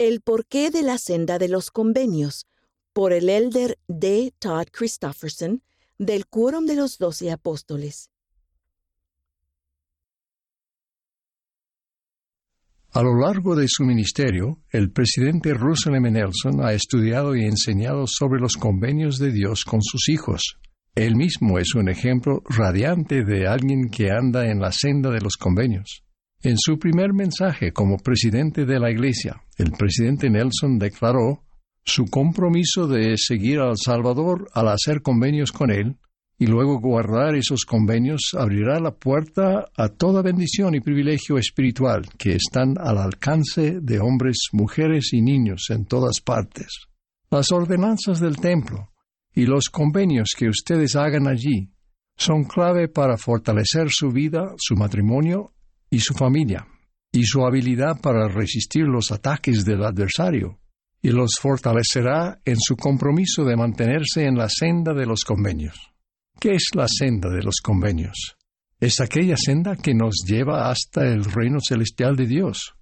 El porqué de la senda de los convenios, por el elder D. Todd Christofferson, del Quórum de los Doce Apóstoles. A lo largo de su ministerio, el presidente Russell M. Nelson ha estudiado y enseñado sobre los convenios de Dios con sus hijos. Él mismo es un ejemplo radiante de alguien que anda en la senda de los convenios. En su primer mensaje como presidente de la Iglesia, el presidente Nelson declaró su compromiso de seguir al Salvador al hacer convenios con él y luego guardar esos convenios abrirá la puerta a toda bendición y privilegio espiritual que están al alcance de hombres, mujeres y niños en todas partes. Las ordenanzas del templo y los convenios que ustedes hagan allí son clave para fortalecer su vida, su matrimonio y su familia, y su habilidad para resistir los ataques del adversario, y los fortalecerá en su compromiso de mantenerse en la senda de los convenios. ¿Qué es la senda de los convenios? Es aquella senda que nos lleva hasta el reino celestial de Dios.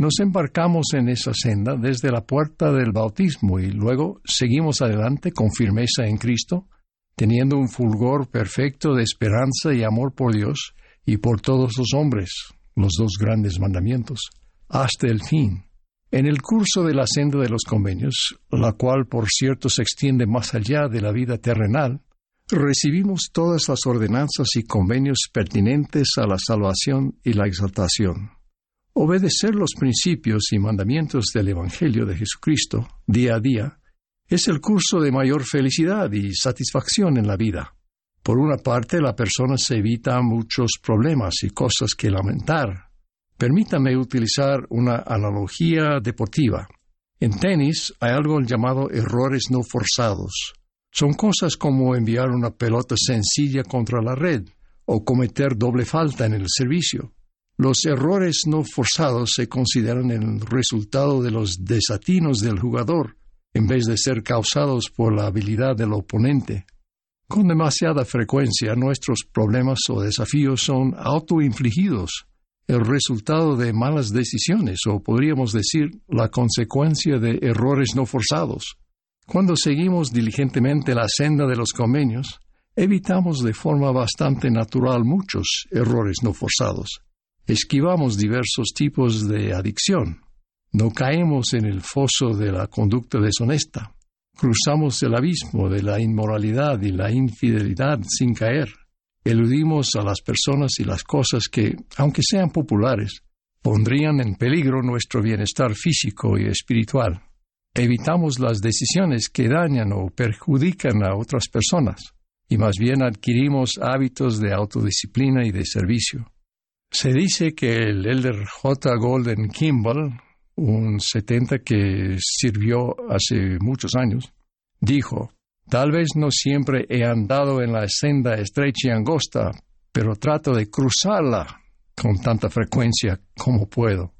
Nos embarcamos en esa senda desde la puerta del bautismo y luego seguimos adelante con firmeza en Cristo, teniendo un fulgor perfecto de esperanza y amor por Dios y por todos los hombres, los dos grandes mandamientos, hasta el fin. En el curso de la senda de los convenios, la cual por cierto se extiende más allá de la vida terrenal, recibimos todas las ordenanzas y convenios pertinentes a la salvación y la exaltación. Obedecer los principios y mandamientos del Evangelio de Jesucristo día a día es el curso de mayor felicidad y satisfacción en la vida. Por una parte, la persona se evita muchos problemas y cosas que lamentar. Permítame utilizar una analogía deportiva. En tenis hay algo llamado errores no forzados son cosas como enviar una pelota sencilla contra la red o cometer doble falta en el servicio. Los errores no forzados se consideran el resultado de los desatinos del jugador, en vez de ser causados por la habilidad del oponente. Con demasiada frecuencia nuestros problemas o desafíos son autoinfligidos, el resultado de malas decisiones o podríamos decir la consecuencia de errores no forzados. Cuando seguimos diligentemente la senda de los convenios, evitamos de forma bastante natural muchos errores no forzados. Esquivamos diversos tipos de adicción. No caemos en el foso de la conducta deshonesta. Cruzamos el abismo de la inmoralidad y la infidelidad sin caer. Eludimos a las personas y las cosas que, aunque sean populares, pondrían en peligro nuestro bienestar físico y espiritual evitamos las decisiones que dañan o perjudican a otras personas y más bien adquirimos hábitos de autodisciplina y de servicio. Se dice que el elder J. Golden Kimball, un 70 que sirvió hace muchos años, dijo, Tal vez no siempre he andado en la senda estrecha y angosta, pero trato de cruzarla con tanta frecuencia como puedo.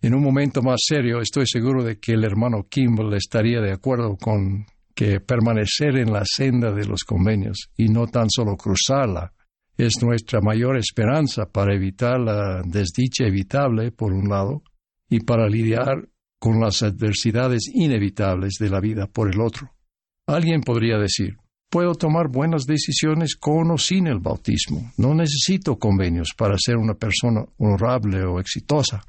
En un momento más serio, estoy seguro de que el hermano Kimball estaría de acuerdo con que permanecer en la senda de los convenios y no tan solo cruzarla es nuestra mayor esperanza para evitar la desdicha evitable, por un lado, y para lidiar con las adversidades inevitables de la vida, por el otro. Alguien podría decir, puedo tomar buenas decisiones con o sin el bautismo. No necesito convenios para ser una persona honorable o exitosa.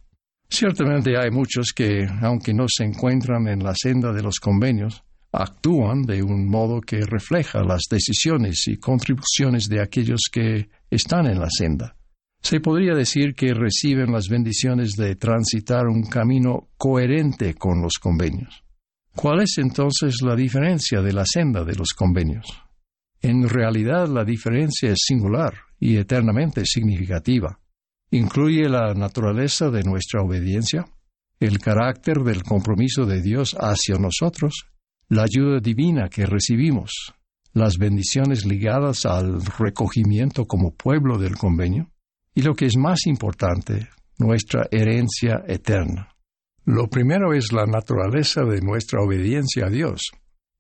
Ciertamente hay muchos que, aunque no se encuentran en la senda de los convenios, actúan de un modo que refleja las decisiones y contribuciones de aquellos que están en la senda. Se podría decir que reciben las bendiciones de transitar un camino coherente con los convenios. ¿Cuál es entonces la diferencia de la senda de los convenios? En realidad la diferencia es singular y eternamente significativa. Incluye la naturaleza de nuestra obediencia, el carácter del compromiso de Dios hacia nosotros, la ayuda divina que recibimos, las bendiciones ligadas al recogimiento como pueblo del convenio, y lo que es más importante, nuestra herencia eterna. Lo primero es la naturaleza de nuestra obediencia a Dios.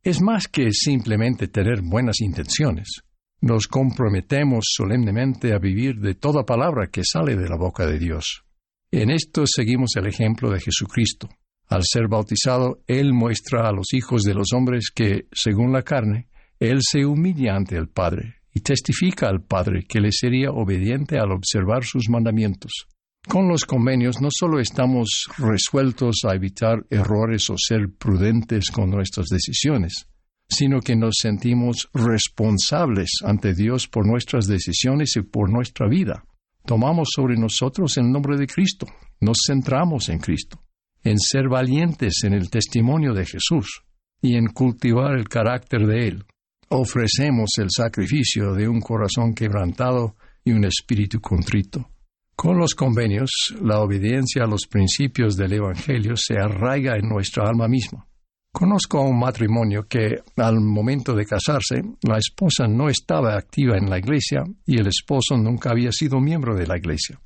Es más que simplemente tener buenas intenciones nos comprometemos solemnemente a vivir de toda palabra que sale de la boca de Dios. En esto seguimos el ejemplo de Jesucristo. Al ser bautizado, Él muestra a los hijos de los hombres que, según la carne, Él se humilla ante el Padre y testifica al Padre que le sería obediente al observar sus mandamientos. Con los convenios no solo estamos resueltos a evitar errores o ser prudentes con nuestras decisiones, sino que nos sentimos responsables ante Dios por nuestras decisiones y por nuestra vida. Tomamos sobre nosotros el nombre de Cristo, nos centramos en Cristo, en ser valientes en el testimonio de Jesús y en cultivar el carácter de Él. Ofrecemos el sacrificio de un corazón quebrantado y un espíritu contrito. Con los convenios, la obediencia a los principios del Evangelio se arraiga en nuestra alma misma. Conozco un matrimonio que, al momento de casarse, la esposa no estaba activa en la iglesia y el esposo nunca había sido miembro de la iglesia.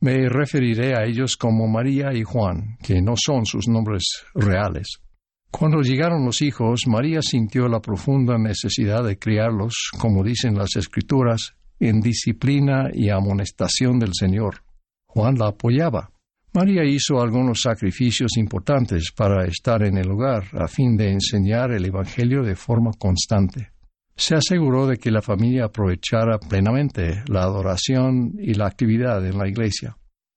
Me referiré a ellos como María y Juan, que no son sus nombres reales. Cuando llegaron los hijos, María sintió la profunda necesidad de criarlos, como dicen las Escrituras, en disciplina y amonestación del Señor. Juan la apoyaba. María hizo algunos sacrificios importantes para estar en el hogar a fin de enseñar el Evangelio de forma constante. Se aseguró de que la familia aprovechara plenamente la adoración y la actividad en la iglesia.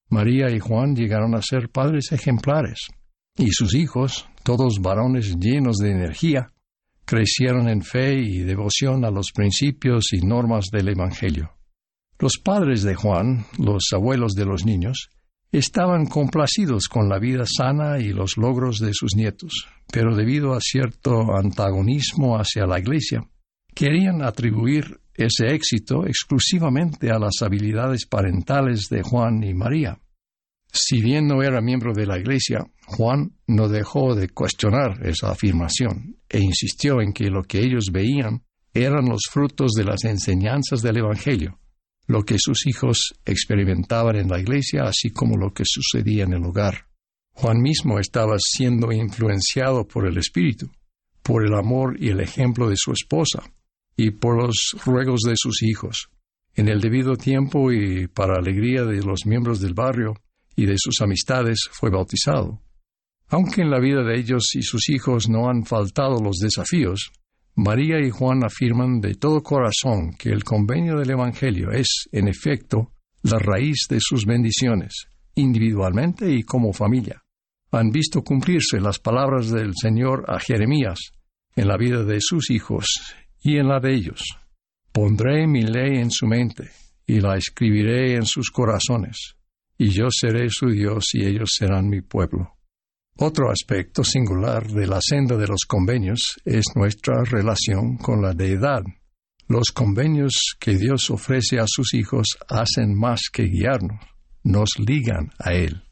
María y Juan llegaron a ser padres ejemplares, y sus hijos, todos varones llenos de energía, crecieron en fe y devoción a los principios y normas del Evangelio. Los padres de Juan, los abuelos de los niños, estaban complacidos con la vida sana y los logros de sus nietos, pero debido a cierto antagonismo hacia la Iglesia, querían atribuir ese éxito exclusivamente a las habilidades parentales de Juan y María. Si bien no era miembro de la Iglesia, Juan no dejó de cuestionar esa afirmación e insistió en que lo que ellos veían eran los frutos de las enseñanzas del Evangelio, lo que sus hijos experimentaban en la iglesia, así como lo que sucedía en el hogar. Juan mismo estaba siendo influenciado por el Espíritu, por el amor y el ejemplo de su esposa, y por los ruegos de sus hijos. En el debido tiempo y para alegría de los miembros del barrio, y de sus amistades fue bautizado. Aunque en la vida de ellos y sus hijos no han faltado los desafíos, María y Juan afirman de todo corazón que el convenio del Evangelio es, en efecto, la raíz de sus bendiciones, individualmente y como familia. Han visto cumplirse las palabras del Señor a Jeremías en la vida de sus hijos y en la de ellos. Pondré mi ley en su mente y la escribiré en sus corazones y yo seré su Dios y ellos serán mi pueblo. Otro aspecto singular de la senda de los convenios es nuestra relación con la deidad. Los convenios que Dios ofrece a sus hijos hacen más que guiarnos, nos ligan a Él.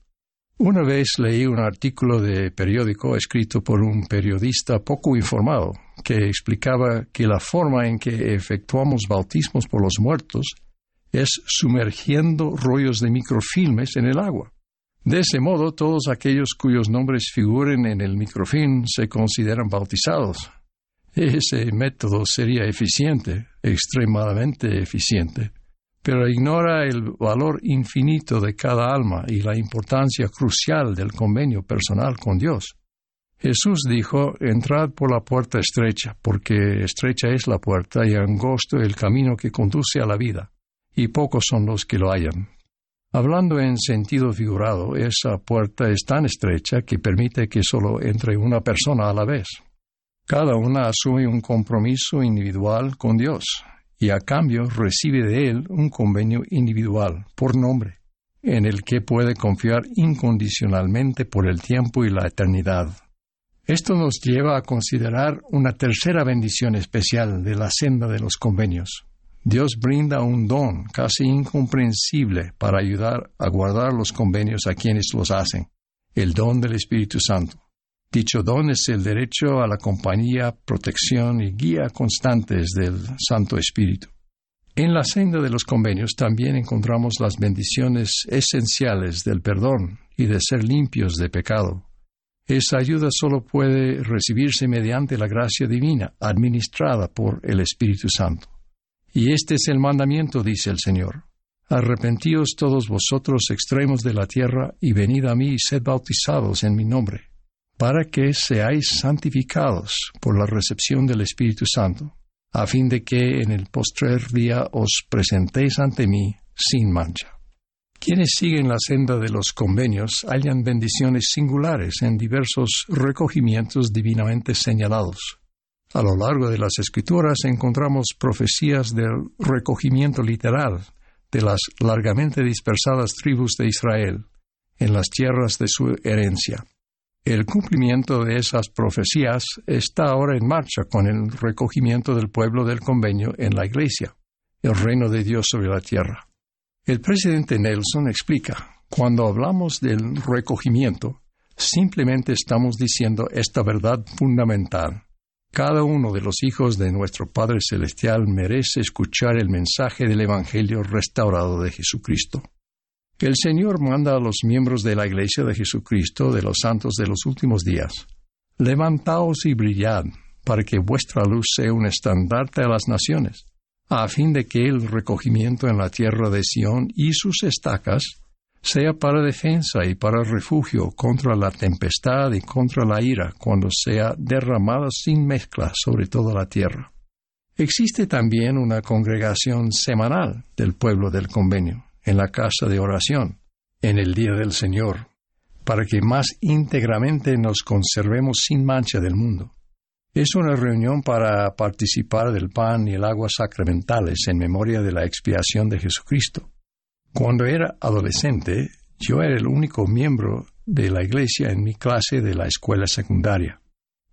Una vez leí un artículo de periódico escrito por un periodista poco informado que explicaba que la forma en que efectuamos bautismos por los muertos es sumergiendo rollos de microfilmes en el agua. De ese modo, todos aquellos cuyos nombres figuren en el microfilm se consideran bautizados. Ese método sería eficiente, extremadamente eficiente, pero ignora el valor infinito de cada alma y la importancia crucial del convenio personal con Dios. Jesús dijo, Entrad por la puerta estrecha, porque estrecha es la puerta y angosto el camino que conduce a la vida y pocos son los que lo hallan. Hablando en sentido figurado, esa puerta es tan estrecha que permite que solo entre una persona a la vez. Cada una asume un compromiso individual con Dios y a cambio recibe de Él un convenio individual, por nombre, en el que puede confiar incondicionalmente por el tiempo y la eternidad. Esto nos lleva a considerar una tercera bendición especial de la senda de los convenios. Dios brinda un don casi incomprensible para ayudar a guardar los convenios a quienes los hacen, el don del Espíritu Santo. Dicho don es el derecho a la compañía, protección y guía constantes del Santo Espíritu. En la senda de los convenios también encontramos las bendiciones esenciales del perdón y de ser limpios de pecado. Esa ayuda solo puede recibirse mediante la gracia divina administrada por el Espíritu Santo. Y este es el mandamiento, dice el Señor. Arrepentíos todos vosotros extremos de la tierra, y venid a mí y sed bautizados en mi nombre, para que seáis santificados por la recepción del Espíritu Santo, a fin de que en el postrer día os presentéis ante mí sin mancha. Quienes siguen la senda de los convenios hallan bendiciones singulares en diversos recogimientos divinamente señalados. A lo largo de las escrituras encontramos profecías del recogimiento literal de las largamente dispersadas tribus de Israel en las tierras de su herencia. El cumplimiento de esas profecías está ahora en marcha con el recogimiento del pueblo del convenio en la Iglesia, el reino de Dios sobre la tierra. El presidente Nelson explica, cuando hablamos del recogimiento, simplemente estamos diciendo esta verdad fundamental. Cada uno de los hijos de nuestro Padre Celestial merece escuchar el mensaje del Evangelio restaurado de Jesucristo. El Señor manda a los miembros de la Iglesia de Jesucristo de los santos de los últimos días. Levantaos y brillad, para que vuestra luz sea un estandarte a las naciones a fin de que el recogimiento en la tierra de Sión y sus estacas sea para defensa y para refugio contra la tempestad y contra la ira cuando sea derramada sin mezcla sobre toda la tierra. Existe también una congregación semanal del pueblo del convenio en la casa de oración en el día del Señor, para que más íntegramente nos conservemos sin mancha del mundo. Es una reunión para participar del pan y el agua sacramentales en memoria de la expiación de Jesucristo. Cuando era adolescente, yo era el único miembro de la iglesia en mi clase de la escuela secundaria.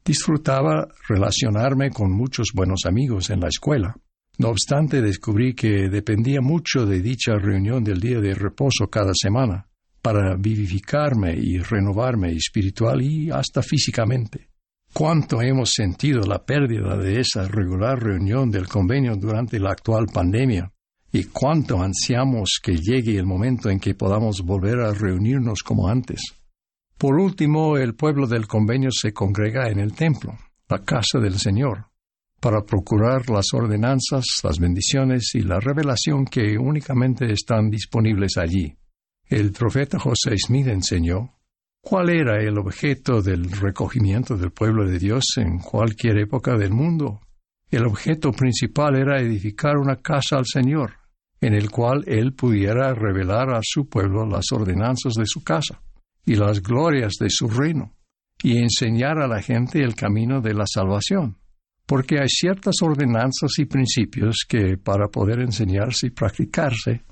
Disfrutaba relacionarme con muchos buenos amigos en la escuela. No obstante, descubrí que dependía mucho de dicha reunión del día de reposo cada semana para vivificarme y renovarme espiritual y hasta físicamente cuánto hemos sentido la pérdida de esa regular reunión del convenio durante la actual pandemia y cuánto ansiamos que llegue el momento en que podamos volver a reunirnos como antes. Por último, el pueblo del convenio se congrega en el templo, la casa del Señor, para procurar las ordenanzas, las bendiciones y la revelación que únicamente están disponibles allí. El profeta José Smith enseñó, ¿Cuál era el objeto del recogimiento del pueblo de Dios en cualquier época del mundo? El objeto principal era edificar una casa al Señor, en el cual Él pudiera revelar a su pueblo las ordenanzas de su casa y las glorias de su reino, y enseñar a la gente el camino de la salvación. Porque hay ciertas ordenanzas y principios que, para poder enseñarse y practicarse,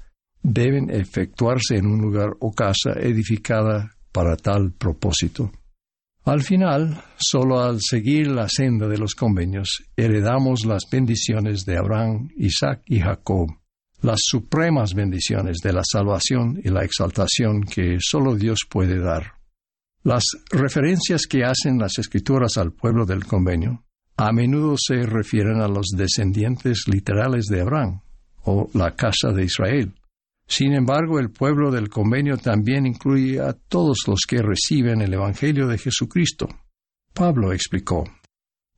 deben efectuarse en un lugar o casa edificada para tal propósito. Al final, solo al seguir la senda de los convenios, heredamos las bendiciones de Abraham, Isaac y Jacob, las supremas bendiciones de la salvación y la exaltación que solo Dios puede dar. Las referencias que hacen las escrituras al pueblo del convenio a menudo se refieren a los descendientes literales de Abraham o la casa de Israel, sin embargo, el pueblo del convenio también incluye a todos los que reciben el Evangelio de Jesucristo. Pablo explicó,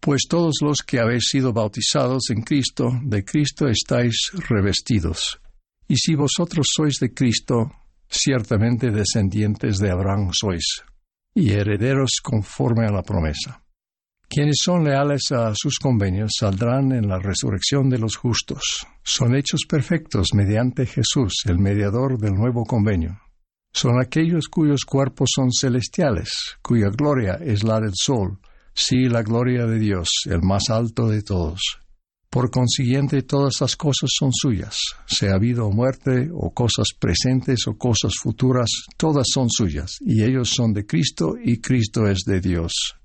Pues todos los que habéis sido bautizados en Cristo, de Cristo estáis revestidos. Y si vosotros sois de Cristo, ciertamente descendientes de Abraham sois, y herederos conforme a la promesa. Quienes son leales a sus convenios saldrán en la resurrección de los justos. Son hechos perfectos mediante Jesús, el mediador del nuevo convenio. Son aquellos cuyos cuerpos son celestiales, cuya gloria es la del sol, sí la gloria de Dios, el más alto de todos. Por consiguiente, todas las cosas son suyas, sea vida o muerte, o cosas presentes o cosas futuras, todas son suyas, y ellos son de Cristo, y Cristo es de Dios.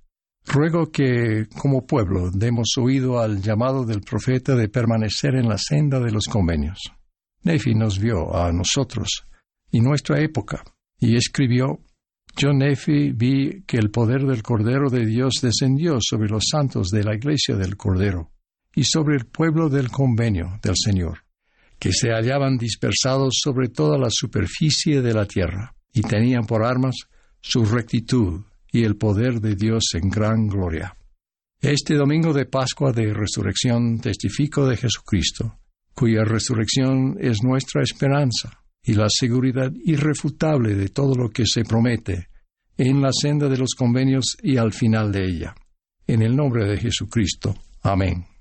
Ruego que, como pueblo, demos oído al llamado del profeta de permanecer en la senda de los convenios. Nefi nos vio a nosotros y nuestra época, y escribió, Yo Nefi vi que el poder del Cordero de Dios descendió sobre los santos de la iglesia del Cordero y sobre el pueblo del convenio del Señor, que se hallaban dispersados sobre toda la superficie de la tierra, y tenían por armas su rectitud, y el poder de Dios en gran gloria. Este domingo de Pascua de Resurrección testifico de Jesucristo, cuya resurrección es nuestra esperanza y la seguridad irrefutable de todo lo que se promete en la senda de los convenios y al final de ella. En el nombre de Jesucristo. Amén.